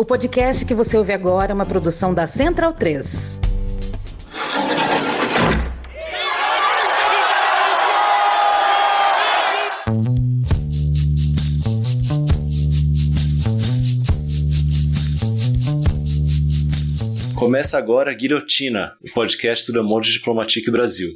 O podcast que você ouve agora é uma produção da Central 3. Começa agora a Guilhotina, o podcast do Le Monde Diplomatique Brasil.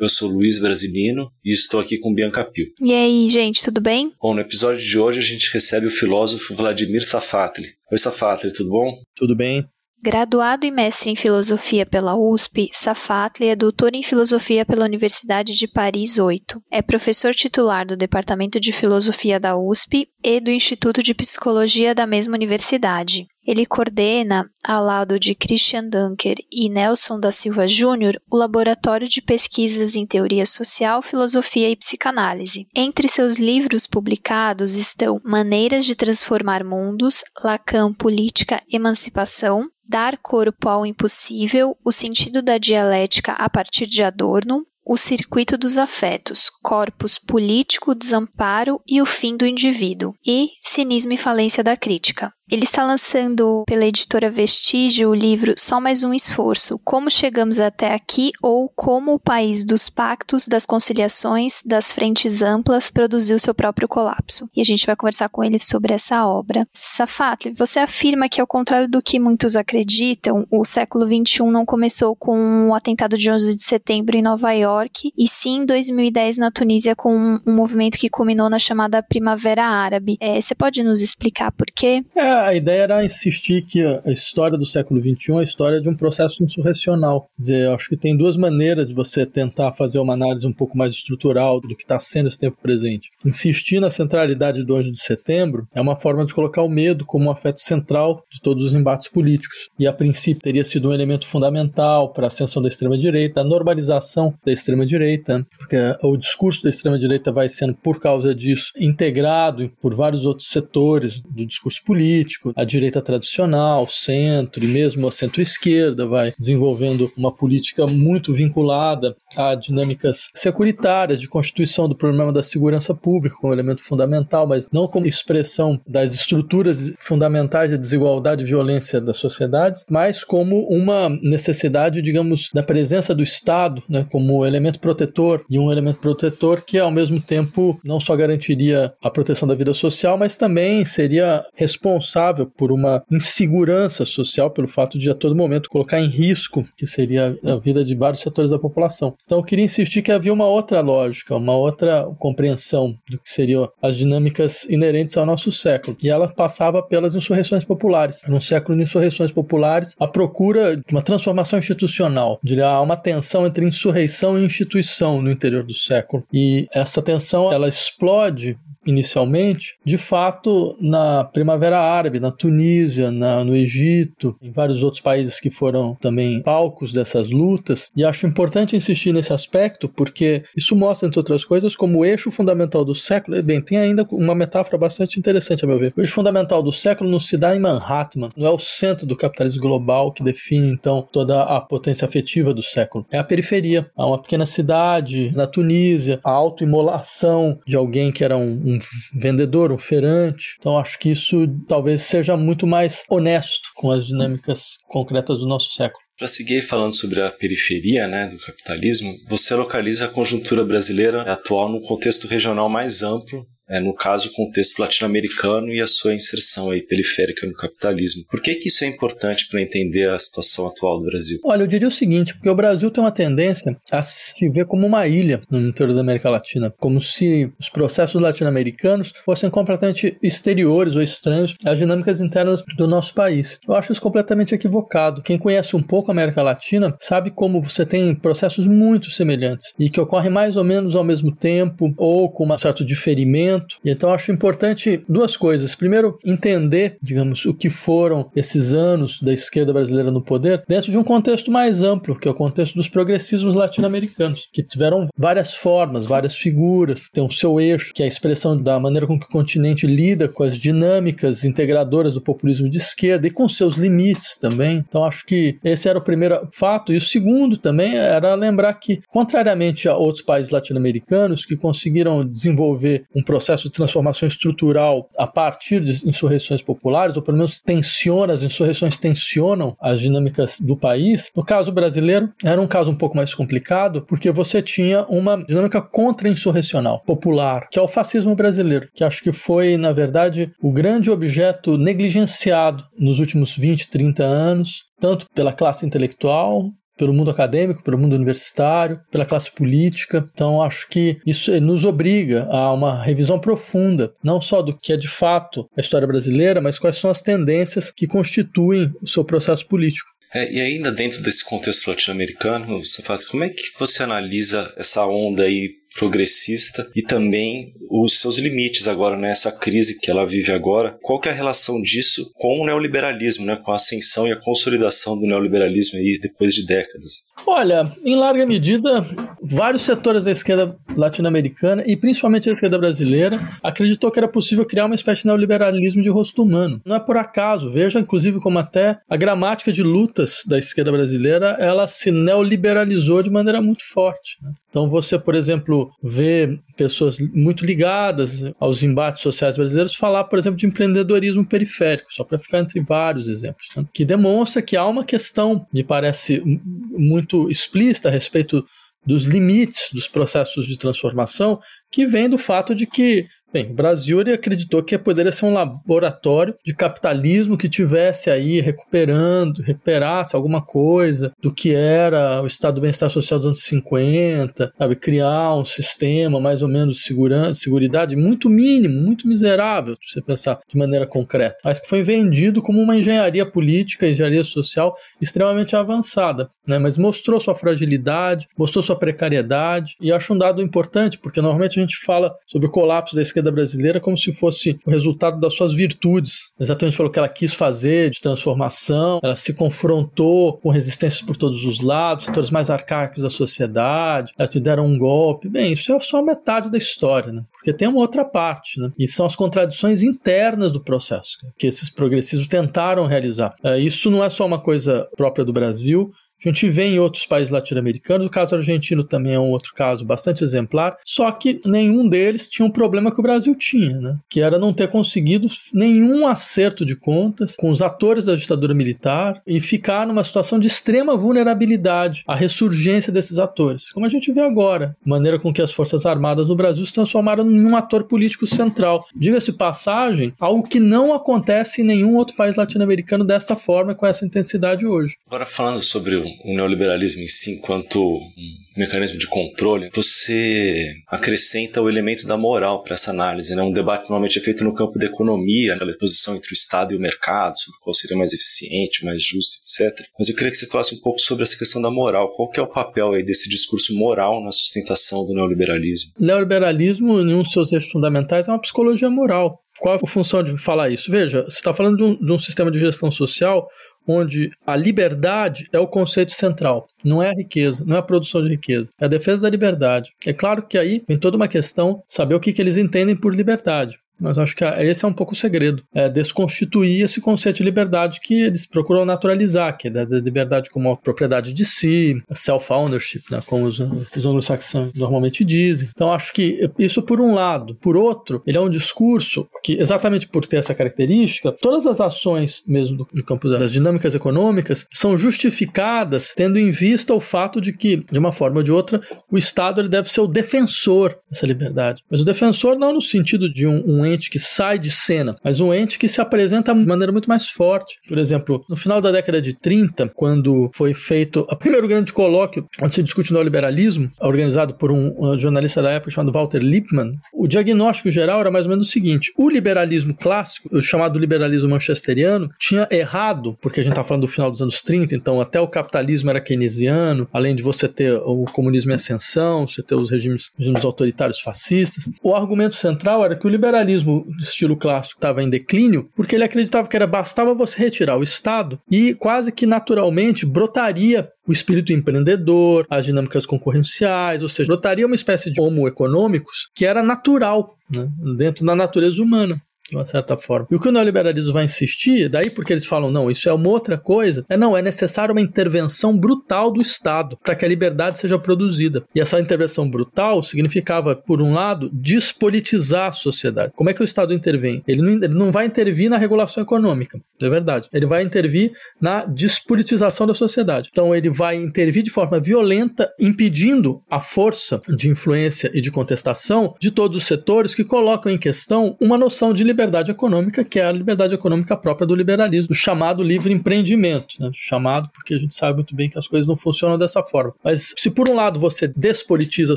Eu sou Luiz Brasilino e estou aqui com Bianca Pio. E aí, gente, tudo bem? Bom, no episódio de hoje a gente recebe o filósofo Vladimir Safatli. Oi, Safatli, tudo bom? Tudo bem. Graduado e mestre em filosofia pela USP, Safatli é doutor em filosofia pela Universidade de Paris 8. É professor titular do Departamento de Filosofia da USP e do Instituto de Psicologia da mesma universidade. Ele coordena, ao lado de Christian Dunker e Nelson da Silva Júnior, o Laboratório de Pesquisas em Teoria Social, Filosofia e Psicanálise. Entre seus livros publicados estão Maneiras de Transformar Mundos, Lacan, Política, Emancipação, Dar Corpo ao Impossível, O Sentido da Dialética a partir de Adorno, o circuito dos afetos, corpus político, desamparo e o fim do indivíduo, e cinismo e falência da crítica. Ele está lançando pela editora Vestígio o livro Só Mais Um Esforço: Como Chegamos Até Aqui ou Como o País dos Pactos, das Conciliações, das Frentes Amplas produziu seu próprio colapso. E a gente vai conversar com ele sobre essa obra. Safatli, você afirma que, ao contrário do que muitos acreditam, o século XXI não começou com o atentado de 11 de setembro em Nova York, e sim em 2010 na Tunísia com um, movimento que culminou na chamada Primavera Árabe. É, você pode nos explicar por quê? É, a ideia era insistir que a história do século XXI é a história de um processo insurrecional. Quer dizer, acho que tem duas maneiras de você tentar fazer uma análise um pouco mais estrutural do que está sendo esse tempo presente. Insistir na centralidade do 11 de setembro é uma forma de colocar o medo como um afeto central de todos os embates políticos. E a princípio teria sido um elemento fundamental para a ascensão da extrema-direita, a normalização da extrema-direita, porque o discurso da extrema-direita vai sendo, por causa disso, integrado por vários outros setores do discurso político político, a direita tradicional, centro e mesmo a centro-esquerda vai desenvolvendo uma política muito vinculada a dinâmicas securitárias de constituição do problema da segurança pública como elemento fundamental, mas não como expressão das estruturas fundamentais da desigualdade e violência das sociedades, mas como uma necessidade, digamos, da presença do Estado, né, como elemento protetor e um elemento protetor que ao mesmo tempo não só garantiria a proteção da vida social, mas também seria responsável responsável por uma insegurança social pelo fato de a todo momento colocar em risco que seria a vida de vários setores da população. Então eu queria insistir que havia uma outra lógica, uma outra compreensão do que seriam as dinâmicas inerentes ao nosso século. E ela passava pelas insurreições populares. Num século de insurreições populares, a procura de uma transformação institucional. Diria, há uma tensão entre insurreição e instituição no interior do século. E essa tensão, ela explode inicialmente, de fato, na Primavera Árabe, na Tunísia, na, no Egito, em vários outros países que foram também palcos dessas lutas. E acho importante insistir nesse aspecto, porque isso mostra, entre outras coisas, como o eixo fundamental do século. Bem, tem ainda uma metáfora bastante interessante, a meu ver. O eixo fundamental do século não se dá em Manhattan, não é o centro do capitalismo global que define, então, toda a potência afetiva do século. É a periferia. Há uma pequena cidade na Tunísia, a autoimolação de alguém que era um, um vendedor, feirante. Então acho que isso talvez seja muito mais honesto com as dinâmicas concretas do nosso século. Para seguir falando sobre a periferia né, do capitalismo, você localiza a conjuntura brasileira atual num contexto regional mais amplo é, no caso, o contexto latino-americano e a sua inserção aí periférica no capitalismo. Por que, que isso é importante para entender a situação atual do Brasil? Olha, eu diria o seguinte, porque o Brasil tem uma tendência a se ver como uma ilha no interior da América Latina, como se os processos latino-americanos fossem completamente exteriores ou estranhos às dinâmicas internas do nosso país. Eu acho isso completamente equivocado. Quem conhece um pouco a América Latina sabe como você tem processos muito semelhantes e que ocorrem mais ou menos ao mesmo tempo ou com um certo diferimento e então acho importante duas coisas. Primeiro, entender, digamos, o que foram esses anos da esquerda brasileira no poder dentro de um contexto mais amplo, que é o contexto dos progressismos latino-americanos, que tiveram várias formas, várias figuras, tem o seu eixo, que é a expressão da maneira com que o continente lida com as dinâmicas integradoras do populismo de esquerda e com seus limites também. Então acho que esse era o primeiro fato. E o segundo também era lembrar que, contrariamente a outros países latino-americanos que conseguiram desenvolver um processo processo de transformação estrutural a partir de insurreições populares, ou pelo menos tensiona, as insurreições tensionam as dinâmicas do país. No caso brasileiro, era um caso um pouco mais complicado, porque você tinha uma dinâmica contra-insurrecional popular, que é o fascismo brasileiro, que acho que foi, na verdade, o grande objeto negligenciado nos últimos 20, 30 anos, tanto pela classe intelectual pelo mundo acadêmico, pelo mundo universitário, pela classe política. Então, acho que isso nos obriga a uma revisão profunda, não só do que é de fato a história brasileira, mas quais são as tendências que constituem o seu processo político. É, e ainda dentro desse contexto latino-americano, como é que você analisa essa onda aí progressista e também os seus limites agora nessa né? crise que ela vive agora. Qual que é a relação disso com o neoliberalismo, né? com a ascensão e a consolidação do neoliberalismo aí depois de décadas? Olha, em larga medida, vários setores da esquerda latino-americana e principalmente a esquerda brasileira acreditou que era possível criar uma espécie de neoliberalismo de rosto humano. Não é por acaso, veja inclusive como até a gramática de lutas da esquerda brasileira, ela se neoliberalizou de maneira muito forte. Né? Então você, por exemplo, vê pessoas muito ligadas aos embates sociais brasileiros falar, por exemplo, de empreendedorismo periférico, só para ficar entre vários exemplos, né? que demonstra que há uma questão, me parece muito explícita a respeito dos limites dos processos de transformação, que vem do fato de que Bem, ele acreditou que poderia ser um laboratório de capitalismo que tivesse aí recuperando, recuperasse alguma coisa do que era o estado do bem-estar social dos anos 50, sabe, criar um sistema mais ou menos de segurança, seguridade muito mínimo, muito miserável, se você pensar de maneira concreta, mas que foi vendido como uma engenharia política, engenharia social extremamente avançada, né? Mas mostrou sua fragilidade, mostrou sua precariedade e acho um dado importante, porque normalmente a gente fala sobre o colapso da esquerda brasileira como se fosse o resultado das suas virtudes, exatamente pelo que ela quis fazer de transformação. Ela se confrontou com resistências por todos os lados, setores mais arcaicos da sociedade, ela te deram um golpe. Bem, isso é só metade da história, né? Porque tem uma outra parte, né? E são as contradições internas do processo que esses progressistas tentaram realizar. É, isso não é só uma coisa própria do Brasil, a gente vê em outros países latino-americanos, o caso argentino também é um outro caso bastante exemplar, só que nenhum deles tinha um problema que o Brasil tinha, né? que era não ter conseguido nenhum acerto de contas com os atores da ditadura militar e ficar numa situação de extrema vulnerabilidade à ressurgência desses atores, como a gente vê agora, maneira com que as Forças Armadas no Brasil se transformaram num ator político central. Diga-se passagem, algo que não acontece em nenhum outro país latino-americano dessa forma, com essa intensidade hoje. Agora falando sobre o o neoliberalismo em si enquanto um mecanismo de controle, você acrescenta o elemento da moral para essa análise. Né? Um debate normalmente é feito no campo da economia, a posição entre o Estado e o mercado, sobre qual seria mais eficiente, mais justo, etc. Mas eu queria que você falasse um pouco sobre essa questão da moral. Qual que é o papel aí desse discurso moral na sustentação do neoliberalismo? Neoliberalismo, em um dos seus eixos fundamentais, é uma psicologia moral. Qual é a função de falar isso? Veja, você está falando de um, de um sistema de gestão social onde a liberdade é o conceito central, não é a riqueza, não é a produção de riqueza, é a defesa da liberdade. É claro que aí vem toda uma questão saber o que, que eles entendem por liberdade. Mas acho que esse é um pouco o segredo, é desconstituir esse conceito de liberdade que eles procuram naturalizar, que é da liberdade como propriedade de si, self-ownership, né, como os, os anglo-saxões normalmente dizem. Então acho que isso por um lado. Por outro, ele é um discurso que, exatamente por ter essa característica, todas as ações mesmo do, do campo das dinâmicas econômicas são justificadas tendo em vista o fato de que, de uma forma ou de outra, o Estado ele deve ser o defensor dessa liberdade. Mas o defensor não no sentido de um, um ente que sai de cena, mas um ente que se apresenta de maneira muito mais forte. Por exemplo, no final da década de 30, quando foi feito o primeiro grande colóquio onde se discute o neoliberalismo, organizado por um, jornalista da época chamado Walter Lippmann, o diagnóstico geral era mais ou menos o seguinte: o liberalismo clássico, o chamado liberalismo manchesteriano, tinha errado, porque a gente está falando do final dos anos 30, então até o capitalismo era keynesiano, além de você ter o comunismo em ascensão, você ter os regimes, regimes autoritários fascistas. O argumento central era que o liberalismo liberalismo de estilo clássico estava em declínio, porque ele acreditava que era bastava você retirar o Estado e quase que naturalmente brotaria o espírito empreendedor, as dinâmicas concorrenciais, ou seja, brotaria uma espécie de homo econômicos que era natural né, dentro da natureza humana. De uma certa forma. E o que o neoliberalismo vai insistir, daí porque eles falam, não, isso é uma outra coisa, é não, é necessário uma intervenção brutal do Estado para que a liberdade seja produzida. E essa intervenção brutal significava, por um lado, despolitizar a sociedade. Como é que o Estado intervém? Ele não, ele não vai intervir na regulação econômica, é verdade. Ele vai intervir na despolitização da sociedade. Então ele vai intervir de forma violenta, impedindo a força de influência e de contestação de todos os setores que colocam em questão uma noção de liberdade econômica, que é a liberdade econômica própria do liberalismo, do chamado livre empreendimento. Né? Chamado porque a gente sabe muito bem que as coisas não funcionam dessa forma. Mas se por um lado você despolitiza a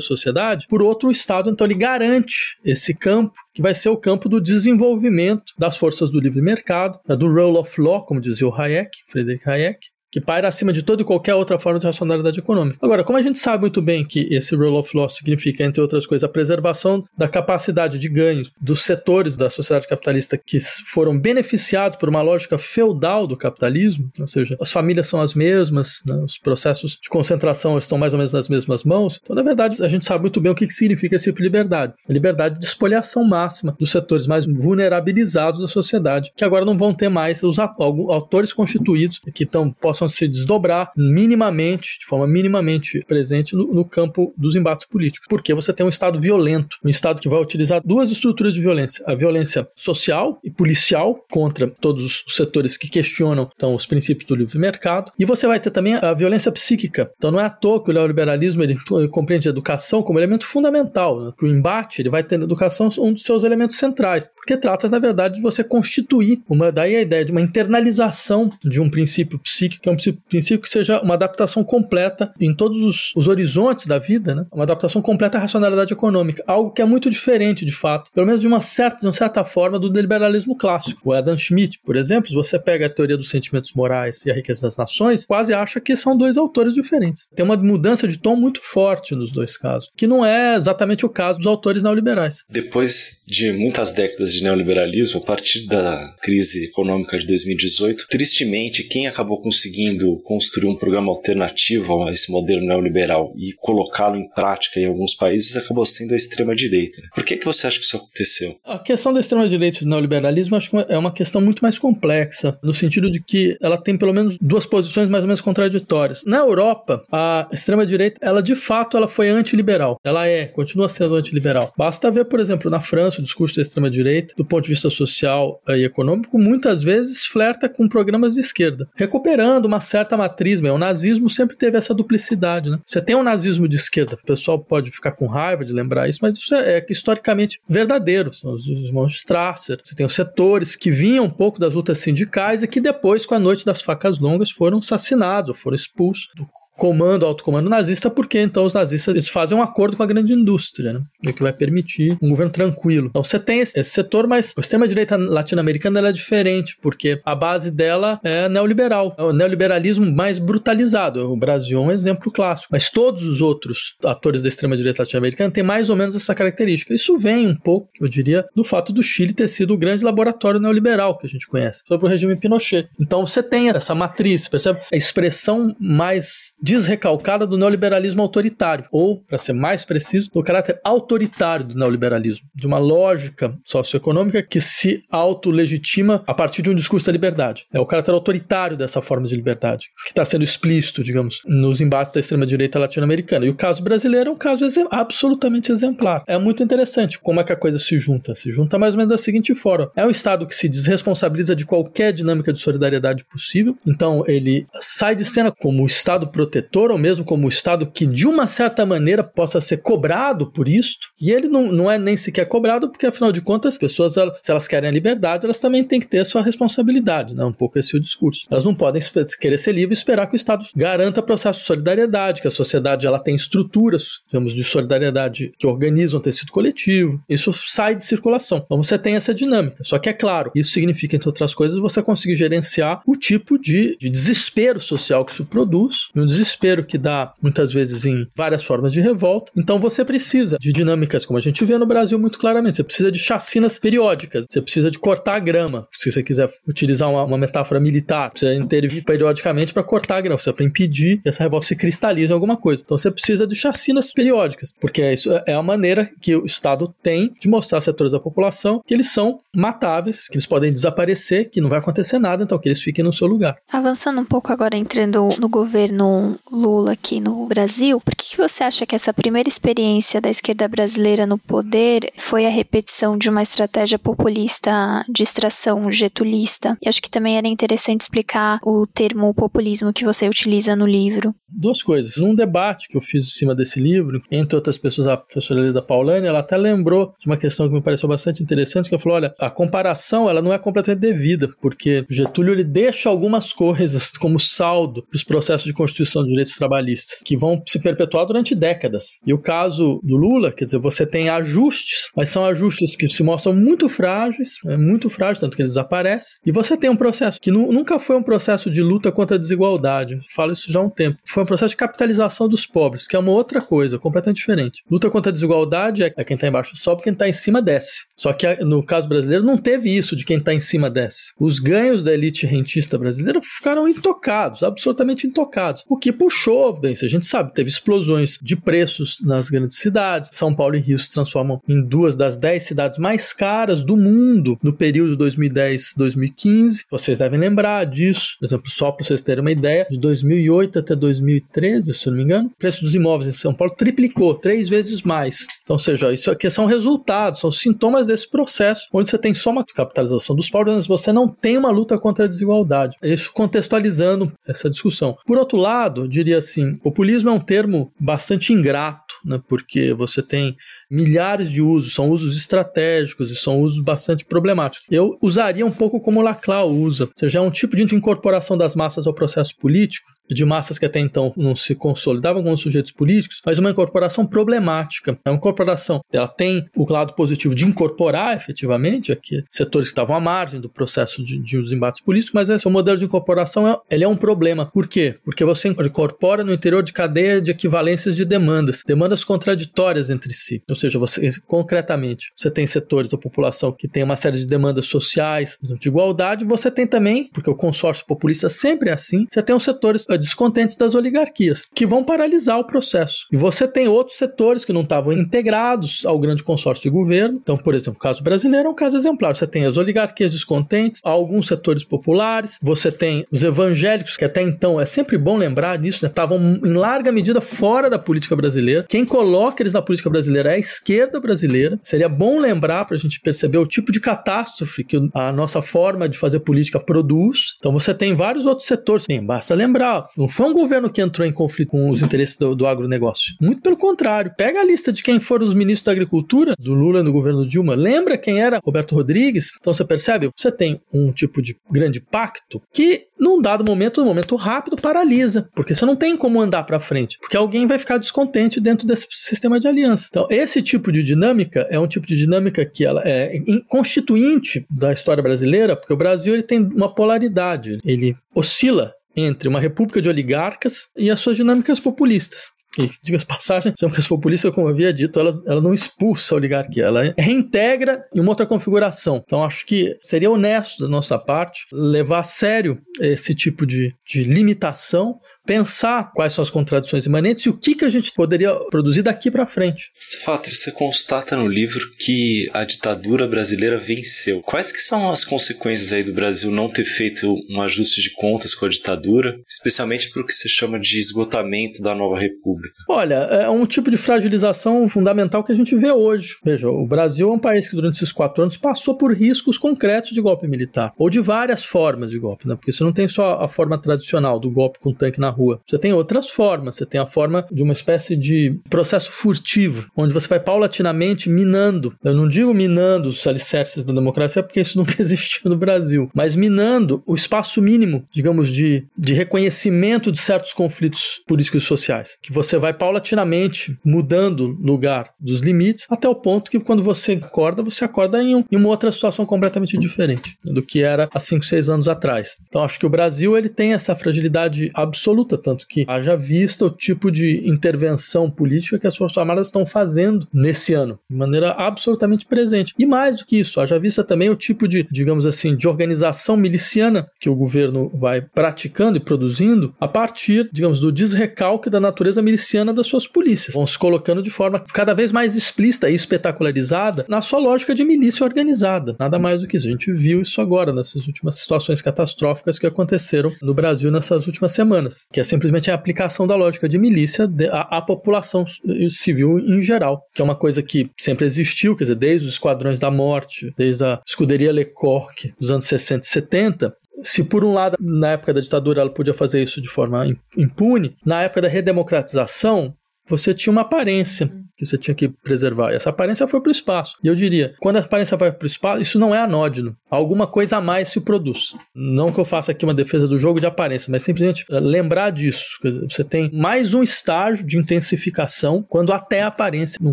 sociedade, por outro o Estado então ele garante esse campo que vai ser o campo do desenvolvimento das forças do livre mercado, né? do rule of law, como dizia o Hayek, Friedrich Hayek, que paira acima de toda e qualquer outra forma de racionalidade econômica. Agora, como a gente sabe muito bem que esse rule of law significa, entre outras coisas, a preservação da capacidade de ganho dos setores da sociedade capitalista que foram beneficiados por uma lógica feudal do capitalismo, ou seja, as famílias são as mesmas, né, os processos de concentração estão mais ou menos nas mesmas mãos, então, na verdade, a gente sabe muito bem o que significa esse tipo de liberdade. A liberdade de espoliação máxima dos setores mais vulnerabilizados da sociedade, que agora não vão ter mais os autores constituídos que estão, possam possam se desdobrar minimamente, de forma minimamente presente no, no campo dos embates políticos. Porque você tem um Estado violento, um Estado que vai utilizar duas estruturas de violência: a violência social e policial contra todos os setores que questionam então, os princípios do livre mercado, e você vai ter também a violência psíquica. Então não é à toa que o neoliberalismo ele, ele compreende a educação como elemento fundamental, né? que o embate ele vai ter na educação um dos seus elementos centrais, porque trata na verdade de você constituir uma daí a ideia de uma internalização de um princípio psíquico um princípio que seja uma adaptação completa em todos os, os horizontes da vida, né? uma adaptação completa à racionalidade econômica, algo que é muito diferente, de fato, pelo menos de uma certa, de uma certa forma, do liberalismo clássico. O Adam Smith, por exemplo, se você pega a teoria dos sentimentos morais e a riqueza das nações, quase acha que são dois autores diferentes. Tem uma mudança de tom muito forte nos dois casos, que não é exatamente o caso dos autores neoliberais. Depois de muitas décadas de neoliberalismo, a partir da crise econômica de 2018, tristemente, quem acabou conseguindo conseguindo construir um programa alternativo a esse modelo neoliberal e colocá-lo em prática em alguns países acabou sendo a extrema-direita. Por que, que você acha que isso aconteceu? A questão da extrema-direita e do neoliberalismo acho que é uma questão muito mais complexa, no sentido de que ela tem pelo menos duas posições mais ou menos contraditórias. Na Europa, a extrema-direita, ela de fato ela foi antiliberal. Ela é, continua sendo antiliberal. Basta ver, por exemplo, na França, o discurso da extrema-direita, do ponto de vista social e econômico, muitas vezes flerta com programas de esquerda, recuperando uma certa matriz, meu. O nazismo sempre teve essa duplicidade, né? Você tem um nazismo de esquerda, o pessoal pode ficar com raiva de lembrar isso, mas isso é, é historicamente verdadeiro. São os irmãos Strasser. Você tem os setores que vinham um pouco das lutas sindicais e que depois, com a noite das facas longas, foram assassinados ou foram expulsos do comando, alto comando nazista, porque então os nazistas eles fazem um acordo com a grande indústria, né? O que vai permitir um governo tranquilo. Então você tem esse, setor, mas o extrema-direita latino-americana é diferente, porque a base dela é neoliberal, é o neoliberalismo mais brutalizado. O Brasil é um exemplo clássico, mas todos os outros atores da extrema-direita latino-americana têm mais ou menos essa característica. Isso vem um pouco, eu diria, do fato do Chile ter sido o grande laboratório neoliberal que a gente conhece, sobre o regime Pinochet. Então você tem essa matriz, percebe? A expressão mais desrecalcada do neoliberalismo autoritário, ou, para ser mais preciso, do caráter autoritário do neoliberalismo, de uma lógica socioeconômica que se autolegitima a partir de um discurso da liberdade. É o caráter autoritário dessa forma de liberdade, que está sendo explícito, digamos, nos embates da extrema-direita latino-americana. E o caso brasileiro é um caso absolutamente exemplar. É muito interessante como é que a coisa se junta. Se junta mais ou menos da seguinte forma: é um Estado que se desresponsabiliza de qualquer dinâmica de solidariedade possível, então ele sai de cena como o Estado protetor protetor, ou mesmo como Estado que de uma certa maneira possa ser cobrado por isto. E ele não, não é nem sequer cobrado, porque afinal de contas, as pessoas, se elas querem a liberdade, elas também têm que ter a sua responsabilidade, né? um pouco esse é o discurso. Elas não podem querer ser livres e esperar que o Estado garanta processo de solidariedade, que a sociedade ela tem estruturas, digamos, de solidariedade que organizam o tecido coletivo. Isso sai de circulação. Então você tem essa dinâmica. Só que é claro, isso significa, entre outras coisas, você conseguir gerenciar o tipo de, de desespero social que isso produz, um desespero desespero que dá muitas vezes em várias formas de revolta. Então você precisa de dinâmicas, como a gente vê no Brasil muito claramente. Você precisa de chacinas periódicas, você precisa de cortar a grama, se você quiser utilizar uma, uma metáfora militar, precisa intervir periodicamente para cortar a grama, para impedir que essa revolta se cristalize em alguma coisa. Então você precisa de chacinas periódicas, porque isso é a maneira que o Estado tem de mostrar a setores da população que eles são matáveis, que eles podem desaparecer, que não vai acontecer nada, então que eles fiquem no seu lugar. Avançando um pouco agora, entrando no governo Lula aqui no Brasil, por que, que você acha que essa primeira experiência da esquerda brasileira no poder foi a repetição de uma estratégia populista de extração getulista? E acho que também era interessante explicar o termo populismo que você utiliza no livro. Duas coisas. Num debate que eu fiz em cima desse livro, entre outras pessoas, a professora Leda Paulani, ela até lembrou de uma questão que me pareceu bastante interessante, que ela falou, olha, a comparação ela não é completamente devida, porque Getúlio ele deixa algumas coisas como saldo para os processos de constituição de direitos trabalhistas, que vão se perpetuar durante décadas. E o caso do Lula, quer dizer, você tem ajustes, mas são ajustes que se mostram muito frágeis, é muito frágeis, tanto que eles desaparecem, e você tem um processo que nunca foi um processo de luta contra a desigualdade, falo isso já há um tempo, foi um processo de capitalização dos pobres, que é uma outra coisa, completamente diferente. Luta contra a desigualdade é quem está embaixo sobe, quem está em cima desce. Só que no caso brasileiro não teve isso de quem está em cima desce. Os ganhos da elite rentista brasileira ficaram intocados, absolutamente intocados. O que puxou, bem, se a gente sabe, teve explosões de preços nas grandes cidades. São Paulo e Rio se transformam em duas das dez cidades mais caras do mundo no período 2010-2015. Vocês devem lembrar disso. Por exemplo, só para vocês terem uma ideia, de 2008 até 2013, se eu não me engano, o preço dos imóveis em São Paulo triplicou, três vezes mais. Então, ou seja, isso aqui são resultados, são sintomas desse processo, onde você tem só uma capitalização dos pobres, você não tem uma luta contra a desigualdade. Isso contextualizando essa discussão. Por outro lado, diria assim, populismo é um termo bastante ingrato, né, porque você tem milhares de usos, são usos estratégicos e são usos bastante problemáticos. Eu usaria um pouco como Laclau usa, ou seja, é um tipo de incorporação das massas ao processo político, de massas que até então não se consolidavam como sujeitos políticos, mas uma incorporação problemática. É uma incorporação, ela tem o lado positivo de incorporar efetivamente aqui setores que estavam à margem do processo de, de os embates políticos, mas esse modelo de incorporação é, ele é um problema. Por quê? Porque você incorpora no interior de cadeia de equivalências de demandas, demandas contraditórias entre si. Ou seja, você concretamente, você tem setores da população que tem uma série de demandas sociais, de igualdade, você tem também, porque o consórcio populista sempre é assim, você tem os setores eh, descontentes das oligarquias, que vão paralisar o processo. E você tem outros setores que não estavam integrados ao grande consórcio de governo. Então, por exemplo, o caso brasileiro é um caso exemplar. Você tem as oligarquias descontentes, alguns setores populares, você tem os evangélicos, que até então é sempre bom lembrar disso, né? estavam em larga medida fora da política brasileira. Quem coloca eles na política brasileira é a esquerda brasileira. Seria bom lembrar para a gente perceber o tipo de catástrofe que a nossa forma de fazer política produz. Então, você tem vários outros setores. Sim, basta lembrar, não foi um governo que entrou em conflito com os interesses do, do agronegócio. Muito pelo contrário. Pega a lista de quem foram os ministros da Agricultura, do Lula do governo Dilma. Lembra quem era Roberto Rodrigues? Então você percebe? Você tem um tipo de grande pacto que, num dado momento, num momento rápido, paralisa. Porque você não tem como andar para frente. Porque alguém vai ficar descontente dentro desse sistema de aliança. Então, esse tipo de dinâmica é um tipo de dinâmica que ela é constituinte da história brasileira, porque o Brasil ele tem uma polaridade. Ele oscila entre uma república de oligarcas e as suas dinâmicas populistas. E, diga-se passagem, são que as populistas, como eu havia dito, ela, ela não expulsa a oligarquia, ela reintegra em uma outra configuração. Então, acho que seria honesto da nossa parte levar a sério esse tipo de, de limitação, pensar quais são as contradições imanentes e o que, que a gente poderia produzir daqui para frente. Fatri, você constata no livro que a ditadura brasileira venceu. Quais que são as consequências aí do Brasil não ter feito um ajuste de contas com a ditadura, especialmente para o que se chama de esgotamento da nova república? pública? Olha, é um tipo de fragilização fundamental que a gente vê hoje. Veja, o Brasil é um país que durante esses quatro anos passou por riscos concretos de golpe militar, ou de várias formas de golpe, né? Porque você não tem só a forma tradicional do golpe com tanque na rua. Você tem outras formas. Você tem a forma de uma espécie de processo furtivo, onde você vai paulatinamente minando. Eu não digo minando os alicerces da democracia, porque isso nunca existiu no Brasil, mas minando o espaço mínimo, digamos, de, de reconhecimento de certos conflitos políticos e sociais, que você vai paulatinamente mudando lugar dos limites até o ponto que quando você acorda, você acorda em, um, em uma outra situação completamente diferente do que era há 5, 6 anos atrás. Então acho que o Brasil ele tem essa fragilidade absoluta absoluta, tanto que haja vista o tipo de intervenção política que as Forças Armadas estão fazendo nesse ano, de maneira absolutamente presente. E mais do que isso, haja vista também o tipo de, digamos assim, de organização miliciana que o governo vai praticando e produzindo a partir, digamos, do desrecalque da natureza miliciana das suas polícias. Vão se colocando de forma cada vez mais explícita e espetacularizada na sua lógica de milícia organizada. Nada mais do que isso. A gente viu isso agora nessas últimas situações catastróficas que aconteceram no Brasil nessas últimas semanas, que é simplesmente a aplicação da lógica de milícia à, população civil em geral, que é uma coisa que sempre existiu, quer dizer, desde os esquadrões da morte, desde a escuderia Lecoq dos anos 60 e 70, se por um lado, na época da ditadura, ela podia fazer isso de forma impune, na época da redemocratização, você tinha uma aparência que você tinha que preservar. E essa aparência foi para o espaço. E eu diria, quando a aparência vai para o espaço, isso não é anódino. Alguma coisa a mais se produz. Não que eu faça aqui uma defesa do jogo de aparência, mas simplesmente eh, lembrar disso. Você tem mais um estágio de intensificação quando até a aparência não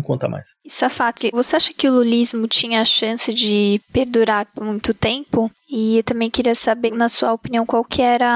conta mais. E você acha que o lulismo tinha a chance de perdurar por muito tempo? E eu também queria saber, na sua opinião, qual que era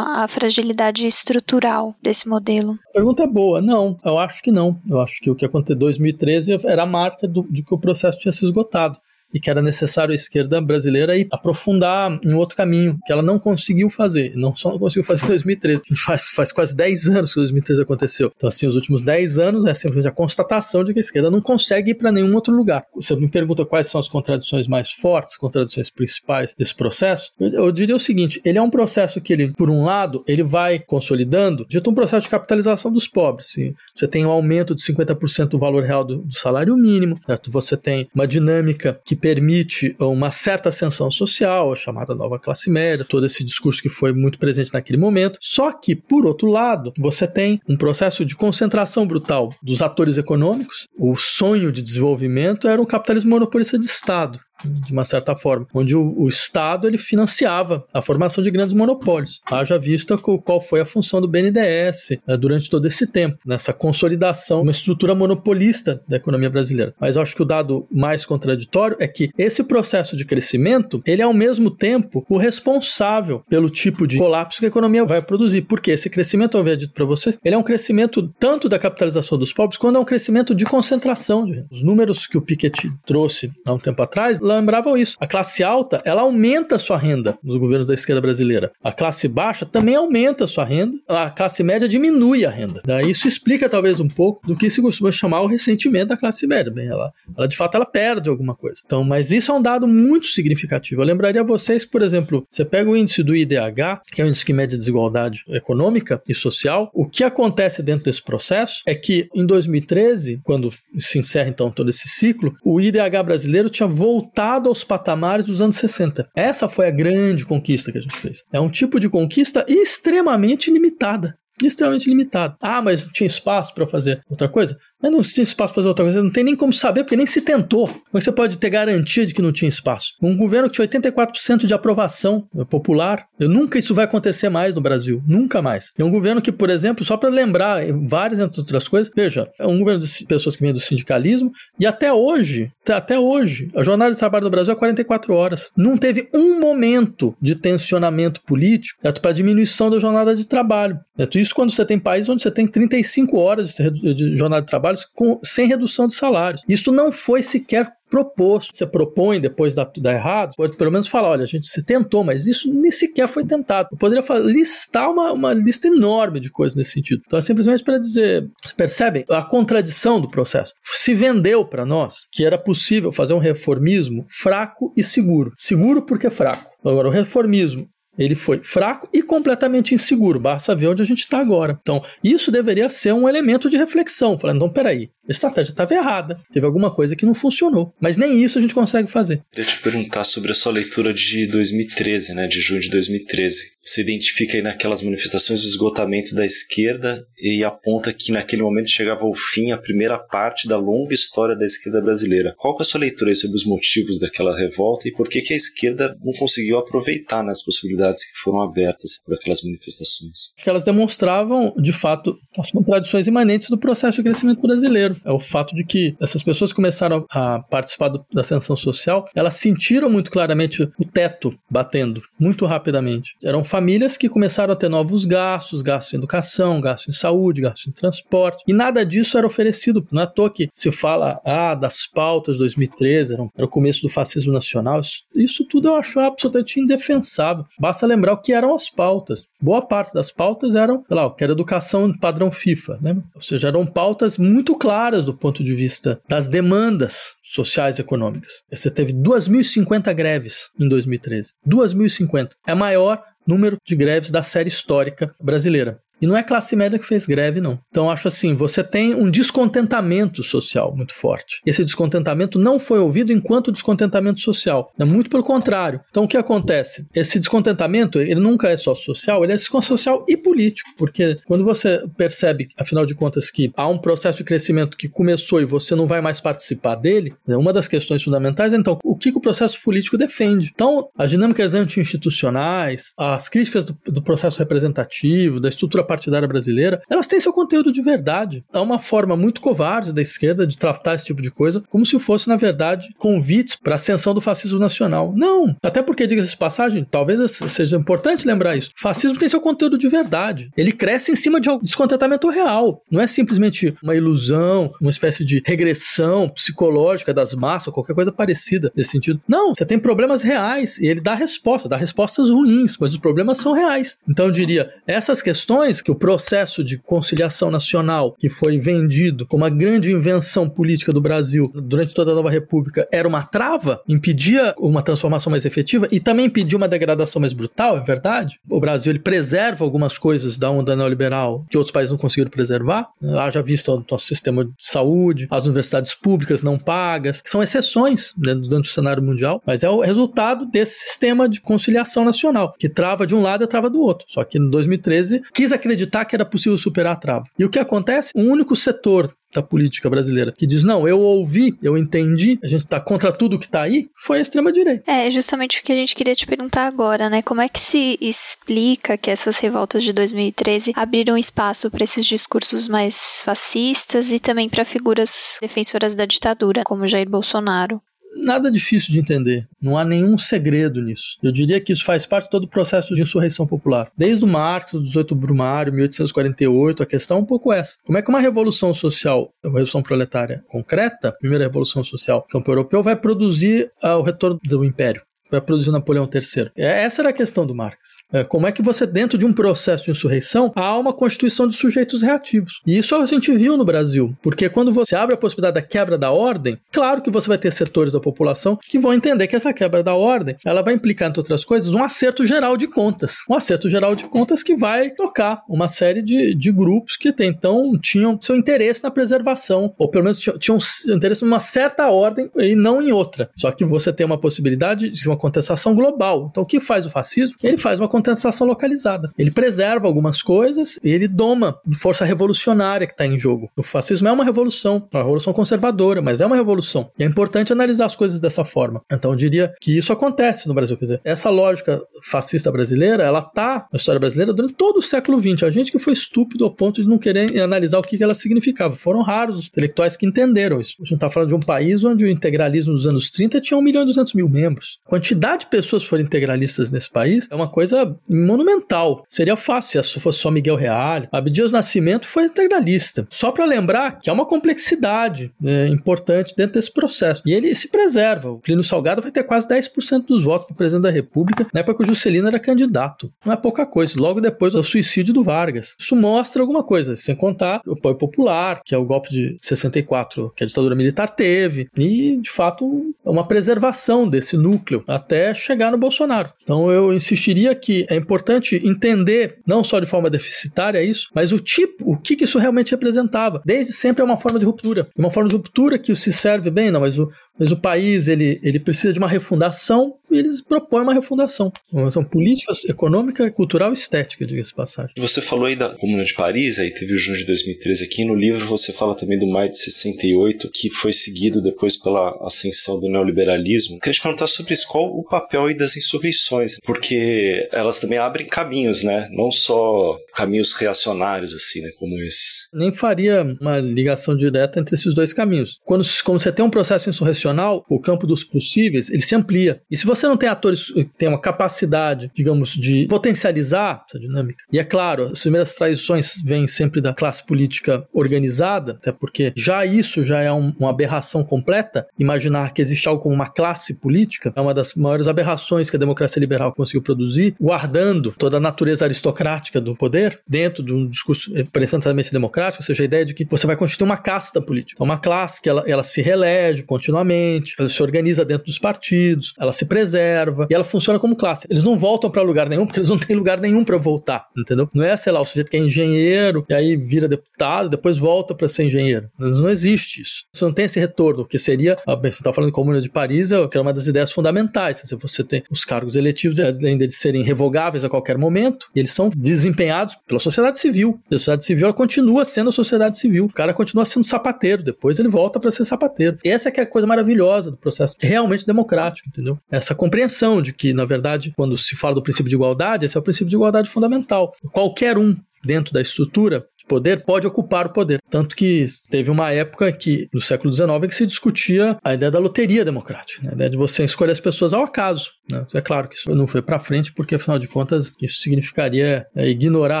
a fragilidade estrutural desse modelo? Pergunta boa. Não, eu acho que não. Eu acho que o que aconteceu em 2013 era a marca do, de que o processo tinha se esgotado e que era necessário a esquerda brasileira ir aprofundar em outro caminho, que ela não conseguiu fazer. Não só não conseguiu fazer em 2013. A gente faz, faz quase 10 anos que 2013 aconteceu. Então, assim, os últimos 10 anos é simplesmente a constatação de que a esquerda não consegue ir para nenhum outro lugar. Você me pergunta quais são as contradições mais fortes, contradições principais desse processo. Eu, eu diria o seguinte: ele é um processo que ele, por um lado, ele vai consolidando, dito um processo de capitalização dos pobres. Sim. Você tem um aumento de 50% do valor real do, do salário mínimo, certo? você tem uma dinâmica que permite uma certa ascensão social, a chamada nova classe média, todo esse discurso que foi muito presente naquele momento. Só que, por outro lado, você tem um processo de concentração brutal dos atores econômicos. O sonho de desenvolvimento era um capitalismo monopolista de Estado de uma certa forma, onde o, o, Estado ele financiava a formação de grandes monopólios. Haja vista qual foi a função do BNDES né, durante todo esse tempo, nessa consolidação, uma estrutura monopolista da economia brasileira. Mas eu acho que o dado mais contraditório é que esse processo de crescimento, ele é ao mesmo tempo o responsável pelo tipo de colapso que a economia vai produzir. Porque esse crescimento, eu havia dito para vocês, ele é um crescimento tanto da capitalização dos pobres, quanto é um crescimento de concentração. De Os números que o Piketty trouxe há um tempo atrás lembravam isso. A classe alta, ela aumenta a sua renda nos governos da esquerda brasileira. A classe baixa também aumenta a sua renda. A classe média diminui a renda. Isso explica talvez um pouco do que se costuma chamar o ressentimento da classe média. Bem, ela, ela de fato ela perde alguma coisa. Então, mas isso é um dado muito significativo. Eu lembraria a vocês, por exemplo, você pega o índice do IDH, que é o índice que mede desigualdade econômica e social. O que acontece dentro desse processo é que em 2013, quando se encerra então todo esse ciclo, o IDH brasileiro tinha voltado aos patamares dos anos 60. Essa foi a grande conquista que a gente fez. É um tipo de conquista extremamente limitada extremamente limitada. Ah, mas tinha espaço para fazer outra coisa? Mas não tinha espaço para fazer outra coisa, não tem nem como saber, porque nem se tentou. Que você pode ter garantia de que não tinha espaço? Um governo que tinha 84% de aprovação popular, eu, nunca isso vai acontecer mais no Brasil, nunca mais. É um governo que, por exemplo, só para lembrar várias outras coisas, veja, é um governo de pessoas que vêm do sindicalismo e até hoje, até hoje, a jornada de trabalho no Brasil é 44 horas. Não teve um momento de tensionamento político para diminuição da jornada de trabalho. Isso quando você tem países onde você tem 35 horas de jornada de trabalho com, sem redução de salários. Isso não foi sequer proposto. Você propõe, depois dá tudo errado, pode pelo menos falar: olha, a gente se tentou, mas isso nem sequer foi tentado. Eu poderia falar, listar uma, uma lista enorme de coisas nesse sentido. Então é simplesmente para dizer: percebem a contradição do processo? Se vendeu para nós que era possível fazer um reformismo fraco e seguro. Seguro porque é fraco. Agora, o reformismo ele foi fraco e completamente inseguro. Basta ver onde a gente está agora. Então, isso deveria ser um elemento de reflexão. Falando, então, peraí, a estratégia estava errada. Teve alguma coisa que não funcionou. Mas nem isso a gente consegue fazer. Queria te perguntar sobre a sua leitura de 2013, né, de junho de 2013. Você identifica aí naquelas manifestações o esgotamento da esquerda e aponta que naquele momento chegava ao fim a primeira parte da longa história da esquerda brasileira. Qual é a sua leitura sobre os motivos daquela revolta e por que, que a esquerda não conseguiu aproveitar né, possibilidades que foram abertas por aquelas manifestações? Acho que elas demonstravam, de fato, as contradições imanentes do processo de crescimento brasileiro. É o fato de que essas pessoas começaram a participar do, da ascensão social, elas sentiram muito claramente o teto batendo muito rapidamente. Eram famílias que começaram a ter novos gastos, gastos em educação, gastos em saúde, gastos em transporte, e nada disso era oferecido. Não é à toa que se fala ah, das pautas de 2013, era, era o começo do fascismo nacional. Isso, isso tudo eu acho absolutamente indefensável. Basta lembrar o que eram as pautas. Boa parte das pautas eram, sei lá, que era educação padrão FIFA, né? Ou seja, eram pautas muito claras do ponto de vista das demandas sociais e econômicas. Você teve 2.050 greves em 2013. 2.050. É maior número de greves da série histórica brasileira. E não é classe média que fez greve, não. Então, acho assim: você tem um descontentamento social muito forte. Esse descontentamento não foi ouvido enquanto descontentamento social. É muito pelo contrário. Então, o que acontece? Esse descontentamento, ele nunca é só social, ele é social e político. Porque quando você percebe, afinal de contas, que há um processo de crescimento que começou e você não vai mais participar dele, né, uma das questões fundamentais é, então, o que, que o processo político defende? Então, as dinâmicas anti-institucionais, as críticas do, do processo representativo, da estrutura partidária brasileira, elas têm seu conteúdo de verdade. É uma forma muito covarde da esquerda de tratar esse tipo de coisa como se fosse, na verdade, convites para a ascensão do fascismo nacional. Não! Até porque, diga-se de passagem, talvez seja importante lembrar isso. O fascismo tem seu conteúdo de verdade. Ele cresce em cima de um descontentamento real. Não é simplesmente uma ilusão, uma espécie de regressão psicológica das massas, qualquer coisa parecida nesse sentido. Não, você tem problemas reais e ele dá resposta, dá respostas ruins, mas os problemas são reais. Então eu diria, essas questões que o processo de conciliação nacional, que foi vendido como a grande invenção política do Brasil durante toda a nova república, era uma trava, impedia uma transformação mais efetiva e também impedia uma degradação mais brutal, é verdade? O Brasil ele preserva algumas coisas da onda neoliberal que outros países não conseguiram preservar. Haja visto o nosso sistema de saúde, as universidades públicas não pagas, que são exceções dentro, dentro do cenário mundial, mas é o resultado desse sistema de conciliação nacional, que trava de um lado e trava do outro. Só que em 2013 quis acreditar que era possível superar a trava. E o que acontece? Um único setor da política brasileira que diz não, eu ouvi, eu entendi, a gente está contra tudo que está aí, foi a extrema direita. É justamente o que a gente queria te perguntar agora, né? Como é que se explica que essas revoltas de 2013 abriram espaço para esses discursos mais fascistas e também para figuras defensoras da ditadura, como Jair Bolsonaro? Nada difícil de entender. Não há nenhum segredo nisso. Eu diria que isso faz parte de todo o processo de insurreição popular. Desde o Marx, o 18 Brumário, 1848, a questão é um pouco essa. Como é que uma revolução social, uma revolução proletária concreta, primeira revolução social do campo europeu, vai produzir uh, o retorno do império? Vai produzir Napoleão III. É, essa era a questão do Marx. É, como é que você, dentro de um processo de insurreição, há uma constituição de sujeitos reativos. E isso a gente viu no Brasil, porque quando você abre a possibilidade da quebra da ordem, claro que você vai ter setores da população que vão entender que essa quebra da ordem, ela vai implicar, entre outras coisas, um acerto geral de contas. Um acerto geral de contas que vai tocar uma série de, de grupos que até então tinham seu interesse na preservação, ou pelo menos tinham, tinham interesse numa certa ordem e não em outra. Só que você tem uma possibilidade de uma contestação global. Então, o que faz o fascismo? Ele faz uma contestação localizada. Ele preserva algumas coisas e ele doma força revolucionária que está em jogo. O fascismo é uma revolução, uma revolução conservadora, mas é uma revolução. E é importante analisar as coisas dessa forma. Então, eu diria que isso acontece no Brasil. Quer dizer, essa lógica fascista brasileira, ela tá na história brasileira durante todo o século XX. A gente que foi estúpido ao ponto de não querer analisar o que ela significava. Foram raros os intelectuais que entenderam isso. A gente está falando de um país onde o integralismo dos anos 30 tinha 1 milhão e 200 mil membros. Quantidade de pessoas forem integralistas nesse país é uma coisa monumental. Seria fácil se fosse só Miguel Real. Abdias Nascimento foi integralista. Só para lembrar que há uma complexidade né, importante dentro desse processo. E ele se preserva. O Plínio Salgado vai ter quase 10% dos votos para presidente da República, na época que o Juscelino era candidato. Não é pouca coisa. Logo depois do suicídio do Vargas. Isso mostra alguma coisa, sem contar o apoio popular, que é o golpe de 64 que a ditadura militar teve. E, de fato, é uma preservação desse núcleo até chegar no Bolsonaro. Então eu insistiria que é importante entender, não só de forma deficitária isso, mas o tipo, o que, que isso realmente representava. Desde sempre é uma forma de ruptura. Uma forma de ruptura que se serve bem, não, mas o, Mas o país ele, ele precisa de uma refundação e eles propõem uma refundação. Uma ação política, econômica, cultural e estética, diga-se passagem. Você falou aí da Comuna de Paris, aí teve o junho de 2013 aqui. No livro você fala também do maio de 68, que foi seguido depois pela ascensão do neoliberalismo. Queria te perguntar sobre isso. Qual o papel aí das insurreições? Porque elas também abrem caminhos, né? Não só caminhos reacionários, assim, né? Como esses. Nem faria uma ligação direta entre esses dois caminhos. Quando, quando você tem um processo insurrecional, o campo dos possíveis, ele se amplia. E se você não tem atores que têm uma capacidade, digamos, de potencializar essa dinâmica, e é claro, as primeiras traições vêm sempre da classe política organizada, até porque já isso já é um, uma aberração completa. Imaginar que existe algo como uma classe política é uma das maiores aberrações que a democracia liberal conseguiu produzir, guardando toda a natureza aristocrática do poder dentro de um discurso pretensiosamente democrático, ou seja, a ideia de que você vai constituir uma casta política, uma classe que ela, ela se reelege continuamente, ela se organiza dentro dos partidos, ela se preserva e ela funciona como classe. Eles não voltam para lugar nenhum porque eles não têm lugar nenhum para voltar, entendeu? Não é, sei lá, o sujeito que é engenheiro e aí vira deputado, depois volta para ser engenheiro. Não existe isso. Você não tem esse retorno, que seria, ah, você está falando de Comuna de Paris, é, é uma das ideias fundamentais. Se você tem os cargos eletivos, além de serem revogáveis a qualquer momento, eles são desempenhados pela sociedade civil. A sociedade civil ela continua sendo a sociedade civil. O cara continua sendo sapateiro, depois ele volta para ser sapateiro. Essa é que é a coisa maravilhosa do processo realmente democrático, entendeu? Essa compreensão de que, na verdade, quando se fala do princípio de igualdade, esse é o princípio de igualdade fundamental. Qualquer um dentro da estrutura poder pode ocupar o poder. Tanto que teve uma época que, no século XIX, que se discutia a ideia da loteria democrática, né? a ideia de você escolher as pessoas ao acaso. Né? É claro que isso não foi para frente, porque afinal de contas isso significaria é, ignorar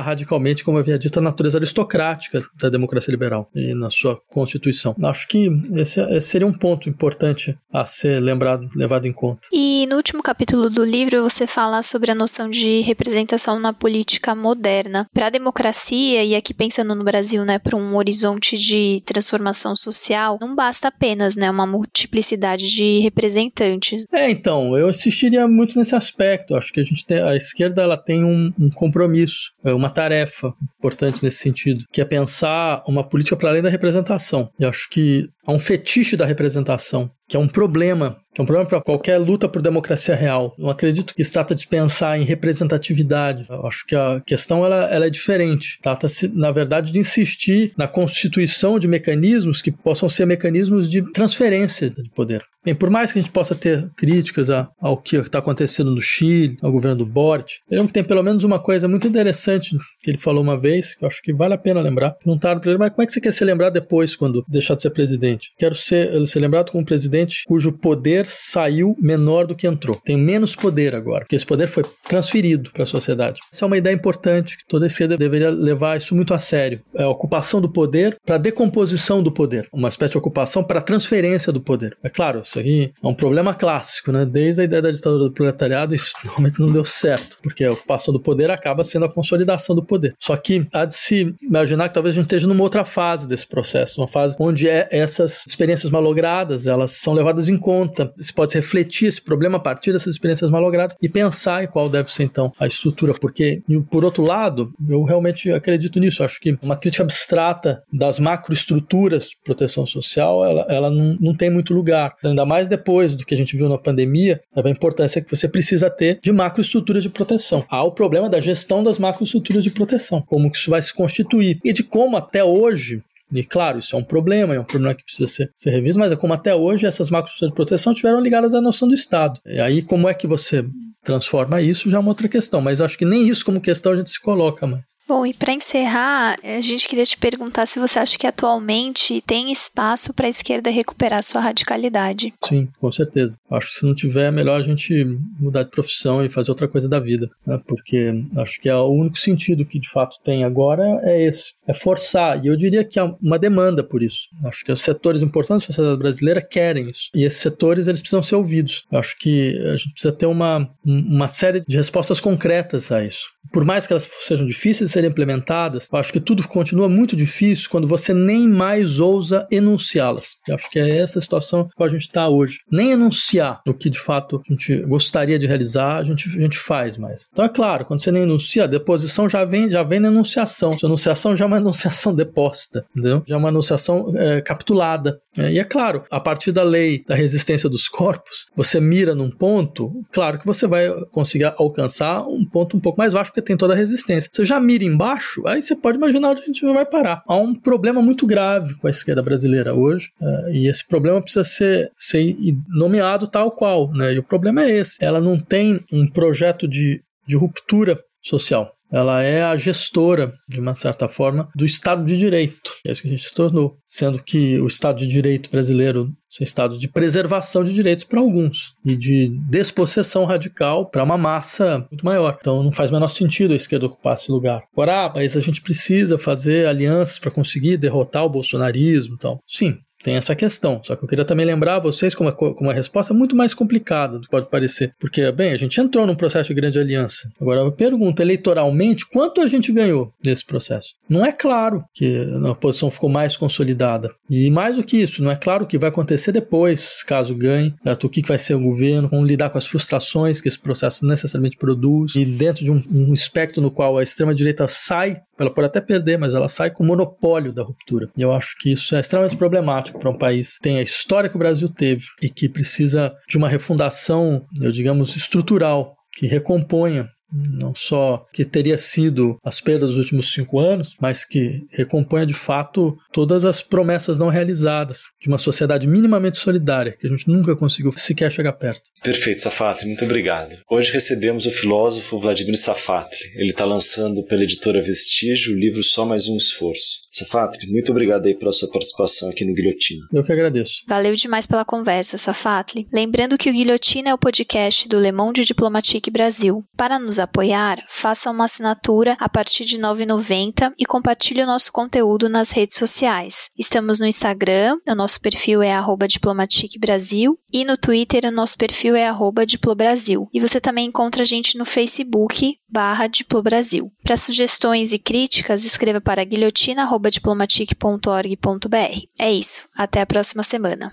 radicalmente, como havia dito, a natureza aristocrática da democracia liberal e na sua constituição. Acho que esse, esse seria um ponto importante a ser lembrado, levado em conta. E no último capítulo do livro você fala sobre a noção de representação na política moderna. Para a democracia, e aqui pensando no Brasil, né, para um horizonte de transformação social, não basta apenas né, uma multiplicidade de representantes. É, então, eu incidiria muito nesse aspecto. Acho que a gente tem, a esquerda ela tem um, um compromisso, é uma tarefa importante nesse sentido, que é pensar uma política para além da representação. Eu acho que há um fetiche da representação, que é um problema, que é um problema para qualquer luta por democracia real. Não acredito que se trata de pensar em representatividade. Eu acho que a questão ela, ela é diferente. Trata-se, na verdade, de insistir na constituição de mecanismos que possam ser mecanismos de transferência de poder. Bem, por mais que a gente possa ter críticas ao que está acontecendo no Chile, ao governo do veremos que tem pelo menos uma coisa muito interessante que ele falou uma vez, que eu acho que vale a pena lembrar. Perguntaram para ele, mas como é que você quer ser lembrado depois, quando deixar de ser presidente? Quero ser, ser lembrado como um presidente cujo poder saiu menor do que entrou. Tem menos poder agora, porque esse poder foi transferido para a sociedade. Essa é uma ideia importante, que toda esquerda deveria levar isso muito a sério. É a ocupação do poder para decomposição do poder. Uma espécie de ocupação para transferência do poder. É claro, isso aí é um problema clássico, né? Desde a ideia da ditadura do proletariado, isso normalmente não deu certo, porque a ocupação do poder acaba sendo a consolidação do poder. Só que há de se imaginar que talvez a gente esteja numa outra fase desse processo, uma fase onde é essas experiências malogradas, elas são levadas em conta. Se pode refletir esse problema a partir dessas experiências malogradas e pensar em qual deve ser então a estrutura, porque por outro lado, eu realmente acredito nisso. Acho que uma crítica abstrata das macroestruturas de proteção social, ela, ela não, não tem muito lugar. Ainda mais depois do que a gente viu na pandemia, a importância que você precisa ter de macroestruturas de proteção. Há o problema da gestão das macroestruturas de proteção, como que isso vai se constituir e de como até hoje e claro, isso é um problema, é um problema que precisa ser, ser revisto, mas é como até hoje essas macroestruturas de proteção estiveram ligadas à noção do Estado. E aí, como é que você transforma isso já é uma outra questão, mas acho que nem isso como questão a gente se coloca mais. Bom, e para encerrar, a gente queria te perguntar se você acha que atualmente tem espaço para a esquerda recuperar sua radicalidade. Sim, com certeza. Acho que se não tiver, é melhor a gente mudar de profissão e fazer outra coisa da vida, né? porque acho que é o único sentido que de fato tem agora é esse, é forçar. E eu diria que há uma demanda por isso. Acho que os setores importantes da sociedade brasileira querem isso. E esses setores eles precisam ser ouvidos. Acho que a gente precisa ter uma, uma série de respostas concretas a isso. Por mais que elas sejam difíceis serem implementadas, acho que tudo continua muito difícil quando você nem mais ousa enunciá-las. Acho que é essa a situação que a gente está hoje. Nem enunciar o que de fato a gente gostaria de realizar, a gente, a gente faz mais. Então é claro, quando você nem enuncia, a deposição já vem, já vem na enunciação. A enunciação já é uma enunciação deposta, entendeu? Já é uma enunciação é, capitulada. É, e é claro, a partir da lei da resistência dos corpos, você mira num ponto, claro que você vai conseguir alcançar um ponto um pouco mais baixo, porque tem toda a resistência. Você já mira embaixo, aí você pode imaginar onde a gente vai parar. Há um problema muito grave com a esquerda brasileira hoje, é, e esse problema precisa ser, ser nomeado tal qual, né? E o problema é esse. Ela não tem um projeto de, de ruptura social ela é a gestora, de uma certa forma, do Estado de Direito. É isso que a gente se tornou. Sendo que o Estado de Direito brasileiro é um estado de preservação de direitos para alguns e de despossessão radical para uma massa muito maior. Então não faz o menor sentido a esquerda ocupar esse lugar. Agora, ah, mas a gente precisa fazer alianças para conseguir derrotar o bolsonarismo. Então, sim, tem essa questão. Só que eu queria também lembrar vocês como a, como a resposta muito mais complicada do que pode parecer. Porque, bem, a gente entrou num processo de grande aliança. Agora, eu pergunto, eleitoralmente, quanto a gente ganhou nesse processo? Não é claro que a posição ficou mais consolidada. E mais do que isso, não é claro o que vai acontecer depois, caso ganhe, certo? o que vai ser o governo, como lidar com as frustrações que esse processo necessariamente produz. E dentro de um, um espectro no qual a extrema-direita sai ela pode até perder, mas ela sai com o monopólio da ruptura. E eu acho que isso é extremamente problemático para um país que tem a história que o Brasil teve e que precisa de uma refundação, eu digamos, estrutural que recomponha não só que teria sido as perdas dos últimos cinco anos, mas que recomponha de fato todas as promessas não realizadas de uma sociedade minimamente solidária, que a gente nunca conseguiu sequer chegar perto. Perfeito, Safatli, muito obrigado. Hoje recebemos o filósofo Vladimir Safatli. Ele está lançando pela editora Vestígio o livro Só Mais Um Esforço. Safatli, muito obrigado aí pela sua participação aqui no Guilhotina. Eu que agradeço. Valeu demais pela conversa, Safatli. Lembrando que o Guilhotina é o podcast do Le Monde Diplomatique Brasil. Para nos apoiar, faça uma assinatura a partir de R$ 9,90 e compartilhe o nosso conteúdo nas redes sociais. Estamos no Instagram, o nosso perfil é @diplomatiquebrasil e no Twitter o nosso perfil é @diplobrasil. E você também encontra a gente no Facebook barra Diplobrasil. Para sugestões e críticas, escreva para guilhotina.diplomatique.org.br. É isso, até a próxima semana.